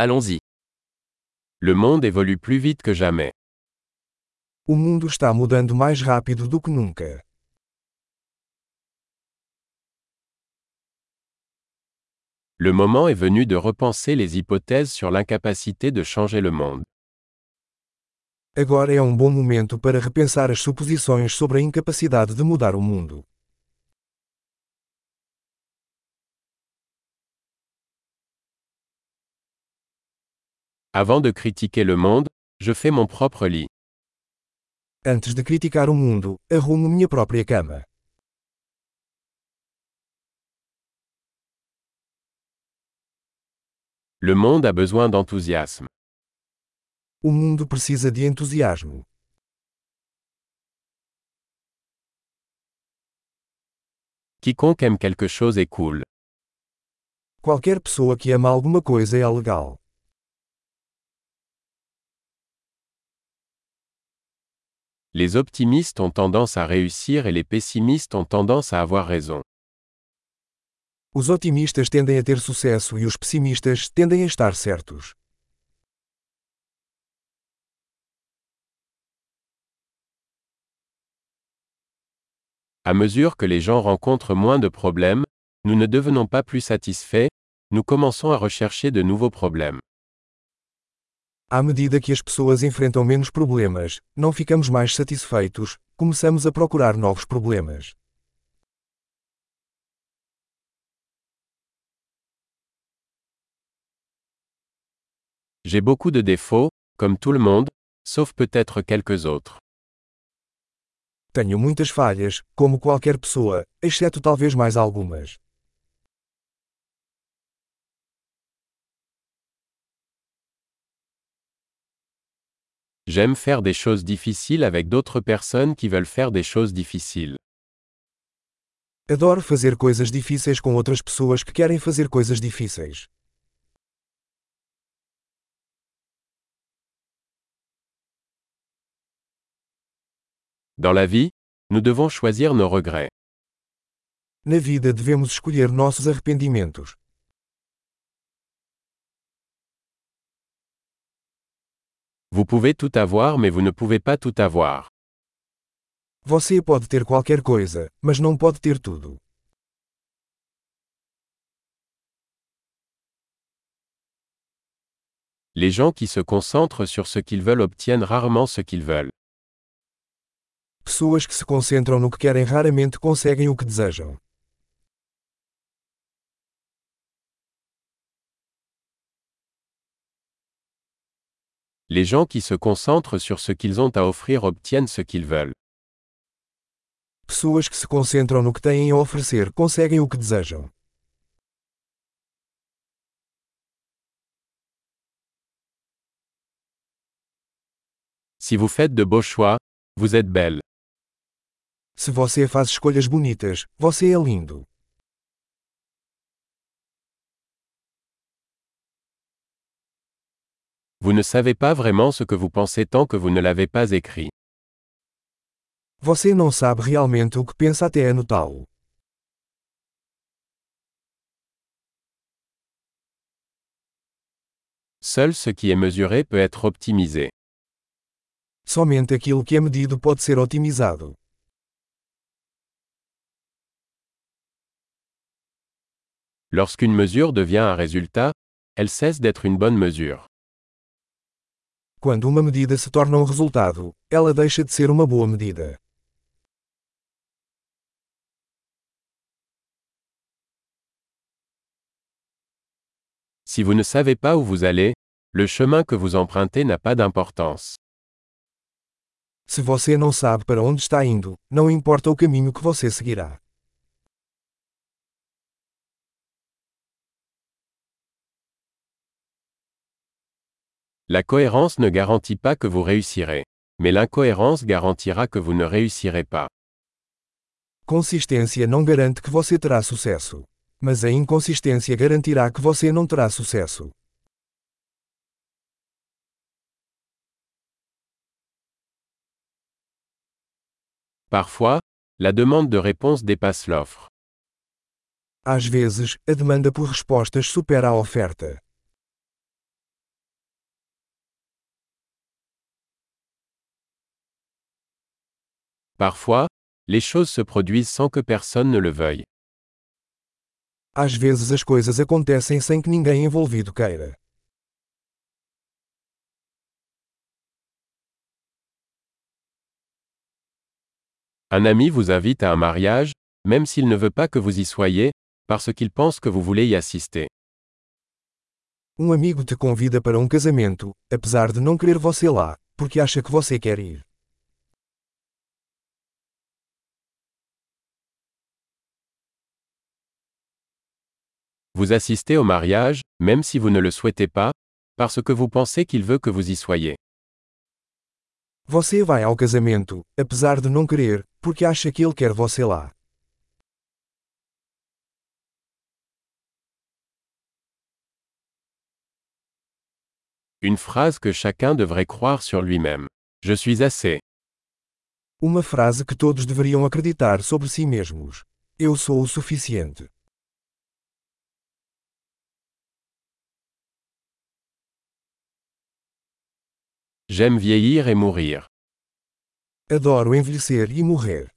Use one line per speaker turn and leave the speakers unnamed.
Allons-y. Le monde évolue plus vite que jamais.
O mundo está mudando mais rápido do que nunca.
Le moment est venu de repenser les hypothèses sur l'incapacité de changer le monde.
Agora é um bom momento para repensar as suposições sobre a incapacidade de mudar o mundo.
Avant de critiquer le monde, je fais mon propre lit.
Antes de criticar o mundo, arrumo minha própria cama.
Le monde a besoin d'enthousiasme.
O mundo precisa de entusiasmo.
Quiconque aime quelque chose est cool.
Qualquer pessoa que ama alguma coisa é legal.
Les optimistes ont tendance à réussir et les pessimistes ont tendance à avoir raison.
Os otimistas tendem a ter sucesso e os pessimistas tendem a estar certos.
À mesure que les gens rencontrent moins de problèmes, nous ne devenons pas plus satisfaits, nous commençons à rechercher de nouveaux problèmes.
À medida que as pessoas enfrentam menos problemas, não ficamos mais satisfeitos, começamos a procurar novos problemas.
J'ai beaucoup de défauts, comme tout le monde, sauf peut-être quelques autres.
Tenho muitas falhas, como qualquer pessoa, exceto talvez mais algumas.
J'aime faire des choses difficiles avec d'autres personnes qui veulent faire des choses difficiles.
Adoro fazer coisas difíceis com outras pessoas que querem fazer coisas difíceis.
Dans la vie, nous devons choisir nos regrets.
Na vida devemos escolher nossos arrependimentos.
Vous pouvez tout avoir mais vous ne pouvez pas tout avoir.
Você pode ter qualquer coisa, mas não pode ter tudo.
Les gens qui se concentrent sur ce qu'ils veulent obtiennent rarement ce qu'ils veulent.
Pessoas que se concentram no que querem raramente conseguem o que desejam.
Les gens qui se concentrent sur ce qu'ils ont à offrir obtiennent ce qu'ils veulent.
Pessoas que se concentram no que têm a oferecer conseguem o que desejam.
Si vous faites de beaux choix, vous êtes belle.
Se você faz escolhas bonitas, você é lindo.
Vous ne savez pas vraiment ce que vous pensez tant que vous ne l'avez pas écrit.
Você não sabe realmente o que pensa até anotá-lo.
Seul ce qui est mesuré peut être optimisé.
Somente aquilo que é medido pode ser otimizado.
Lorsqu'une mesure devient un résultat, elle cesse d'être une bonne mesure.
Quando uma medida se torna um resultado, ela deixa de ser uma boa medida.
Si vous ne savez pas où vous allez, le chemin que vous empruntez n'a pas d'importance.
Se você não sabe para onde está indo, não importa o caminho que você seguirá.
La cohérence ne garantit pas que vous réussirez. Mais l'incohérence garantira que vous ne réussirez pas.
Consistência não garante que você terá sucesso. Mas a inconsistência garantirá que você não terá sucesso.
Parfois, la demande de réponse dépasse l'offre.
Às vezes, a demanda por respostas supera a oferta.
Parfois, les choses se produisent sans que personne ne le veuille.
Às vezes as coisas acontecem sem que ninguém envolvido queira.
Un ami vous invite à un mariage, même s'il ne veut pas que vous y soyez, parce qu'il pense que vous voulez y assister.
Um amigo te convida para um casamento, apesar de não querer você lá, porque acha que você quer ir.
Vous assistez au mariage, même si vous ne le souhaitez pas, parce que vous pensez qu'il veut que vous y soyez.
Você vai ao casamento, apesar de não querer, porque acha que ele quer você lá.
Une phrase que chacun devrait croire sur lui-même. Je suis assez.
Uma frase que todos deveriam acreditar sobre si mesmos. Eu sou o suficiente.
J'aime vieillir et mourir.
Adoro envelhecer e morrer.